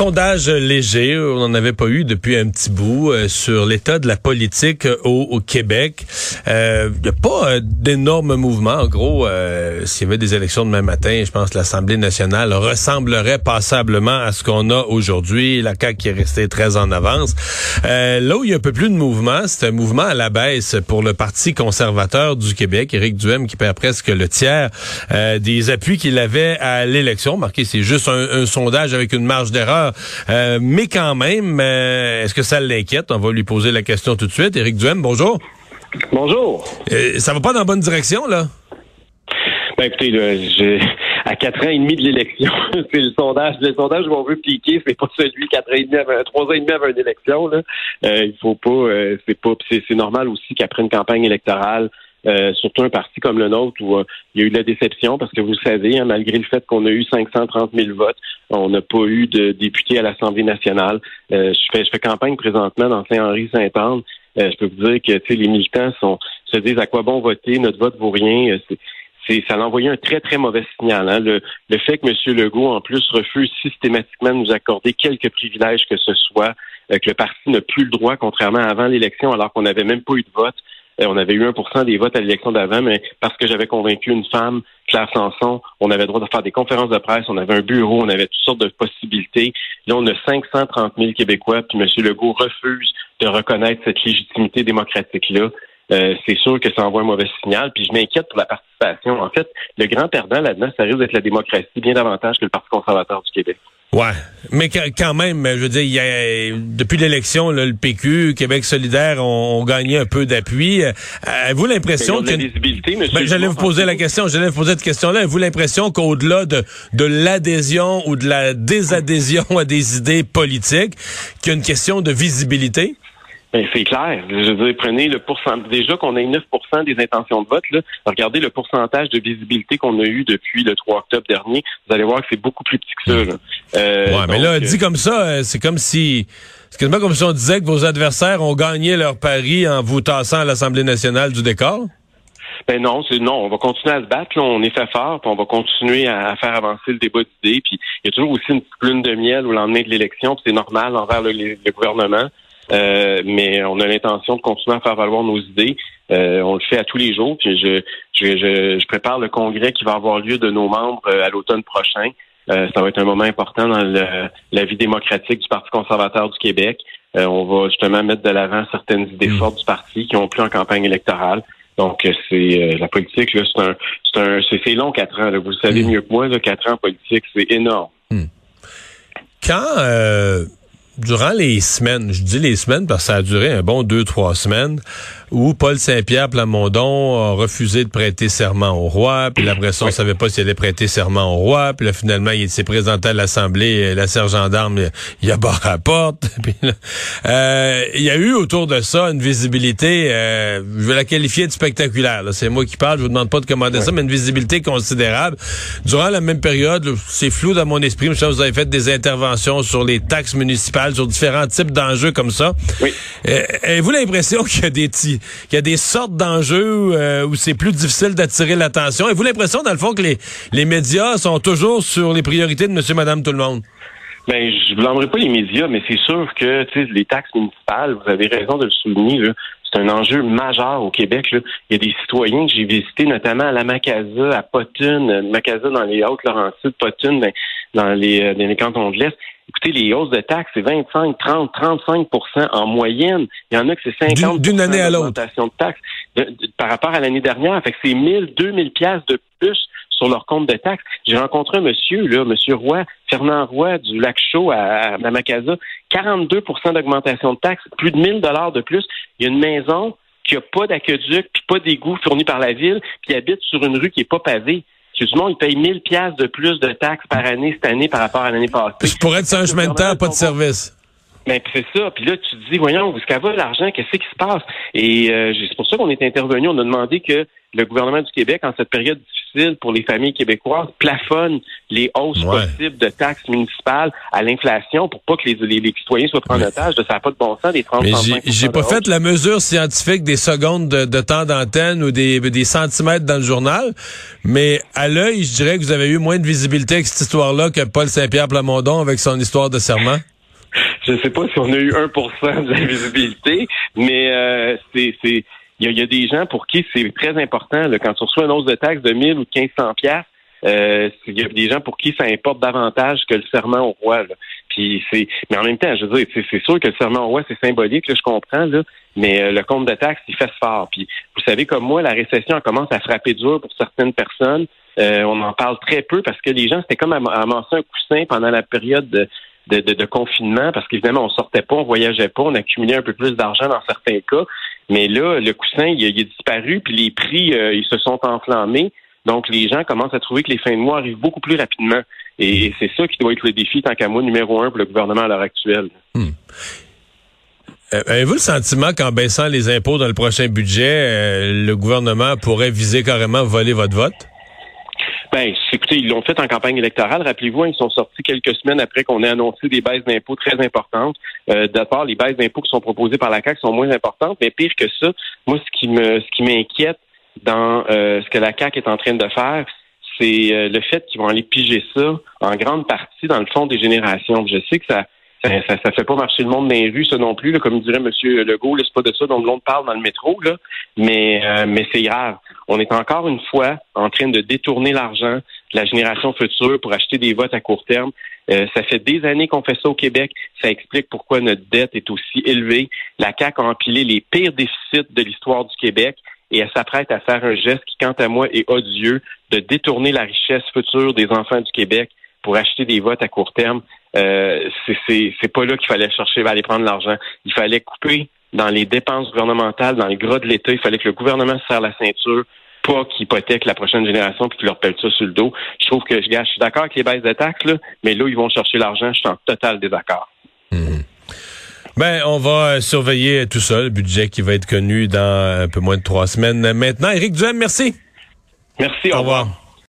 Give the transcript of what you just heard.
Sondage léger, on n'en avait pas eu depuis un petit bout euh, sur l'état de la politique au, au Québec. Il euh, n'y a pas euh, d'énormes mouvements. En gros, euh, s'il y avait des élections demain matin, je pense que l'Assemblée nationale ressemblerait passablement à ce qu'on a aujourd'hui. La CAQ qui est restée très en avance. là où il y a un peu plus de mouvement, c'est un mouvement à la baisse pour le Parti conservateur du Québec. Éric Duhem qui perd presque le tiers des appuis qu'il avait à l'élection. Marqué, c'est juste un, un sondage avec une marge d'erreur euh, mais quand même, euh, est-ce que ça l'inquiète? On va lui poser la question tout de suite. Éric Duhem, bonjour. Bonjour. Euh, ça va pas dans la bonne direction, là? Ben écoutez, là, à quatre ans et demi de l'élection, c'est le sondage. Le sondage où on veut piquer, c'est pas celui quatre ans et demi avant, trois ans et demi avant une élection. Là. il faut pas, c'est pas, c'est normal aussi qu'après une campagne électorale, euh, surtout un parti comme le nôtre où euh, il y a eu de la déception parce que vous le savez, hein, malgré le fait qu'on a eu 530 000 votes, on n'a pas eu de députés à l'Assemblée nationale. Euh, je, fais, campagne présentement dans Saint-Henri-Saint-Anne. je peux vous dire que les militants sont, se disent à quoi bon voter, notre vote vaut rien. C'est, ça a envoyé un très, très mauvais signal. Hein. Le, le, fait que M. Legault, en plus, refuse systématiquement de nous accorder quelques privilèges que ce soit, que le parti n'a plus le droit, contrairement à avant l'élection, alors qu'on n'avait même pas eu de vote. Euh, on avait eu 1% des votes à l'élection d'avant, mais parce que j'avais convaincu une femme, Claire Sanson, on avait le droit de faire des conférences de presse, on avait un bureau, on avait toutes sortes de possibilités. Là, on a 530 000 Québécois, puis M. Legault refuse de reconnaître cette légitimité démocratique-là. Euh, c'est sûr que ça envoie un mauvais signal, puis je m'inquiète pour la participation. En fait, le grand perdant là-dedans, ça risque d'être la démocratie bien davantage que le Parti conservateur du Québec. Ouais, mais quand même, je veux dire, il y a, depuis l'élection, le PQ, Québec solidaire ont, gagné un peu d'appui. Euh, avez-vous l'impression que... Ben, j'allais vous poser la question, j'allais vous poser cette question-là. Avez-vous l'impression qu'au-delà de, de l'adhésion ou de la désadhésion à des idées politiques, qu'il y a une question de visibilité? Ben, c'est clair. Je veux dire, prenez le pourcentage. Déjà qu'on ait 9% des intentions de vote, là, regardez le pourcentage de visibilité qu'on a eu depuis le 3 octobre dernier. Vous allez voir que c'est beaucoup plus petit que ça. Là. Euh, ouais, mais là, dit comme ça, euh, c'est comme si. C'est quasiment comme si on disait que vos adversaires ont gagné leur pari en vous tassant à l'Assemblée nationale du décor. Ben non, c'est non. On va continuer à se battre. Là. On est fait fort, puis on va continuer à, faire avancer le débat d'idées. Puis il y a toujours aussi une petite lune de miel au lendemain de l'élection. Puis c'est normal envers le gouvernement. Euh, mais on a l'intention de continuer à faire valoir nos idées. Euh, on le fait à tous les jours. Puis je, je, je, prépare le congrès qui va avoir lieu de nos membres euh, à l'automne prochain. ça va être un moment important dans la vie démocratique du Parti conservateur du Québec. on va justement mettre de l'avant certaines idées mmh. fortes du parti qui ont plus en campagne électorale. Donc, c'est la politique, c'est un, c'est un, c'est long quatre ans. Vous le savez mmh. mieux que moi, là, quatre ans en politique, c'est énorme. Mmh. Quand durant les semaines, je dis les semaines parce que ça a duré un bon deux, trois semaines, où Paul Saint-Pierre Plamondon a refusé de prêter serment au roi, puis après ça, on savait pas s'il allait prêter serment au roi, puis là, finalement, il s'est présenté à l'Assemblée, la sergent d'armes, il a barré la porte. euh, il y a eu autour de ça une visibilité, euh, je vais la qualifier de spectaculaire. C'est moi qui parle, je vous demande pas de commander ça, mais une visibilité considérable. Durant la même période, c'est flou dans mon esprit, je vous avez fait des interventions sur les taxes municipales, sur différents types d'enjeux comme ça. Oui. Euh, avez-vous l'impression qu'il y a des qu'il y a des sortes d'enjeux euh, où c'est plus difficile d'attirer l'attention? Avez-vous l'impression, dans le fond, que les, les médias sont toujours sur les priorités de monsieur, madame, tout le monde? Ben, je blâmerai pas les médias, mais c'est sûr que les taxes municipales, vous avez raison de le souligner, c'est un enjeu majeur au Québec. Là. Il y a des citoyens que j'ai visités, notamment à la Macasa, à Potune, Macasa dans les Hautes-Laurentides, Potune ben, dans les, euh, dans les cantons de l'Est. Écoutez, les hausses de taxes, c'est 25, 30, 35% en moyenne. Il y en a que c'est 50 d'une année à l'autre. de taxes par rapport à l'année dernière. Fait que c'est 1000, 2000 pièces de plus sur leur compte de taxes. J'ai rencontré un monsieur, là, monsieur Roy, Fernand Roy du Lac Chaud à, à Namakaza, 42% d'augmentation de taxes, plus de 1000 dollars de plus. Il y a une maison qui n'a pas d'aqueduc, puis pas d'égout fourni par la ville, puis habite sur une rue qui est pas pavée. Excuse-moi, il paye 1000 pièces de plus de taxes par année cette année par rapport à l'année passée. Pour être sur un chemin de terre, pas de service. Ben, c'est ça. Puis là, tu te dis, voyons, où est-ce qu'elle va l'argent? Qu'est-ce qui se passe? Et euh, c'est pour ça qu'on est intervenu. On a demandé que le gouvernement du Québec, en cette période difficile pour les familles québécoises, plafonne les hausses possibles de taxes municipales à l'inflation pour pas que les, les, citoyens soient pris en otage. Ça n'a pas de bon sens, des 30 Mais j'ai pas fait la mesure scientifique des secondes de, temps d'antenne ou des, des centimètres dans le journal, mais à l'œil, je dirais que vous avez eu moins de visibilité avec cette histoire-là que Paul Saint-Pierre Plamondon avec son histoire de serment. Je sais pas si on a eu 1% de la visibilité, mais euh, c'est il y, a, des gens pour qui c'est très important quand tu reçois une hausse de taxe de 1000 ou de 1500 pièces. Euh, il y a des gens pour qui ça importe davantage que le serment au roi. Puis c'est, mais en même temps, je veux dire, c'est sûr que le serment au roi c'est symbolique, là, je comprends là, mais euh, le compte de taxe il fait fort. Vous savez comme moi, la récession commence à frapper dur pour certaines personnes. Euh, on en parle très peu parce que les gens c'était comme amasser un coussin pendant la période de, de, confinement parce qu'évidemment, on sortait pas, on voyageait pas, on accumulait un peu plus d'argent dans certains cas. Mais là, le coussin, il, est disparu, puis les prix, euh, ils se sont enflammés. Donc, les gens commencent à trouver que les fins de mois arrivent beaucoup plus rapidement. Et, c'est ça qui doit être le défi, tant qu'à moi, numéro un pour le gouvernement à l'heure actuelle. Hmm. Euh, avez-vous le sentiment qu'en baissant les impôts dans le prochain budget, euh, le gouvernement pourrait viser carrément voler votre vote? Ben, écoutez, ils l'ont fait en campagne électorale. Rappelez-vous, ils sont sortis quelques semaines après qu'on ait annoncé des baisses d'impôts très importantes. Euh, D'abord, les baisses d'impôts qui sont proposées par la CAQ sont moins importantes, mais pire que ça, moi, ce qui me, ce qui m'inquiète dans euh, ce que la CAQ est en train de faire, c'est euh, le fait qu'ils vont aller piger ça en grande partie dans le fond des générations. Je sais que ça ça, ça, fait pas marcher le monde dans les ça non plus. Là, comme dirait M. Legault, c'est pas de ça dont le monde parle dans le métro, là. Mais, euh, mais c'est grave. On est encore une fois en train de détourner l'argent de la génération future pour acheter des votes à court terme. Euh, ça fait des années qu'on fait ça au Québec. Ça explique pourquoi notre dette est aussi élevée. La CAQ a empilé les pires déficits de l'histoire du Québec et elle s'apprête à faire un geste qui, quant à moi, est odieux, de détourner la richesse future des enfants du Québec pour acheter des votes à court terme. Euh, c'est pas là qu'il fallait chercher aller prendre l'argent. Il fallait couper dans les dépenses gouvernementales, dans les gras de l'État. Il fallait que le gouvernement se serre la ceinture, pas qu'il hypothèque la prochaine génération puis qu'il leur pèle ça sur le dos. Je trouve que je, je suis d'accord avec les baisses de taxes, là, mais là, ils vont chercher l'argent. Je suis en total désaccord. Mmh. Ben, on va euh, surveiller tout ça, le budget qui va être connu dans un peu moins de trois semaines. Maintenant, Éric Duhem, merci. Merci, au, revoir.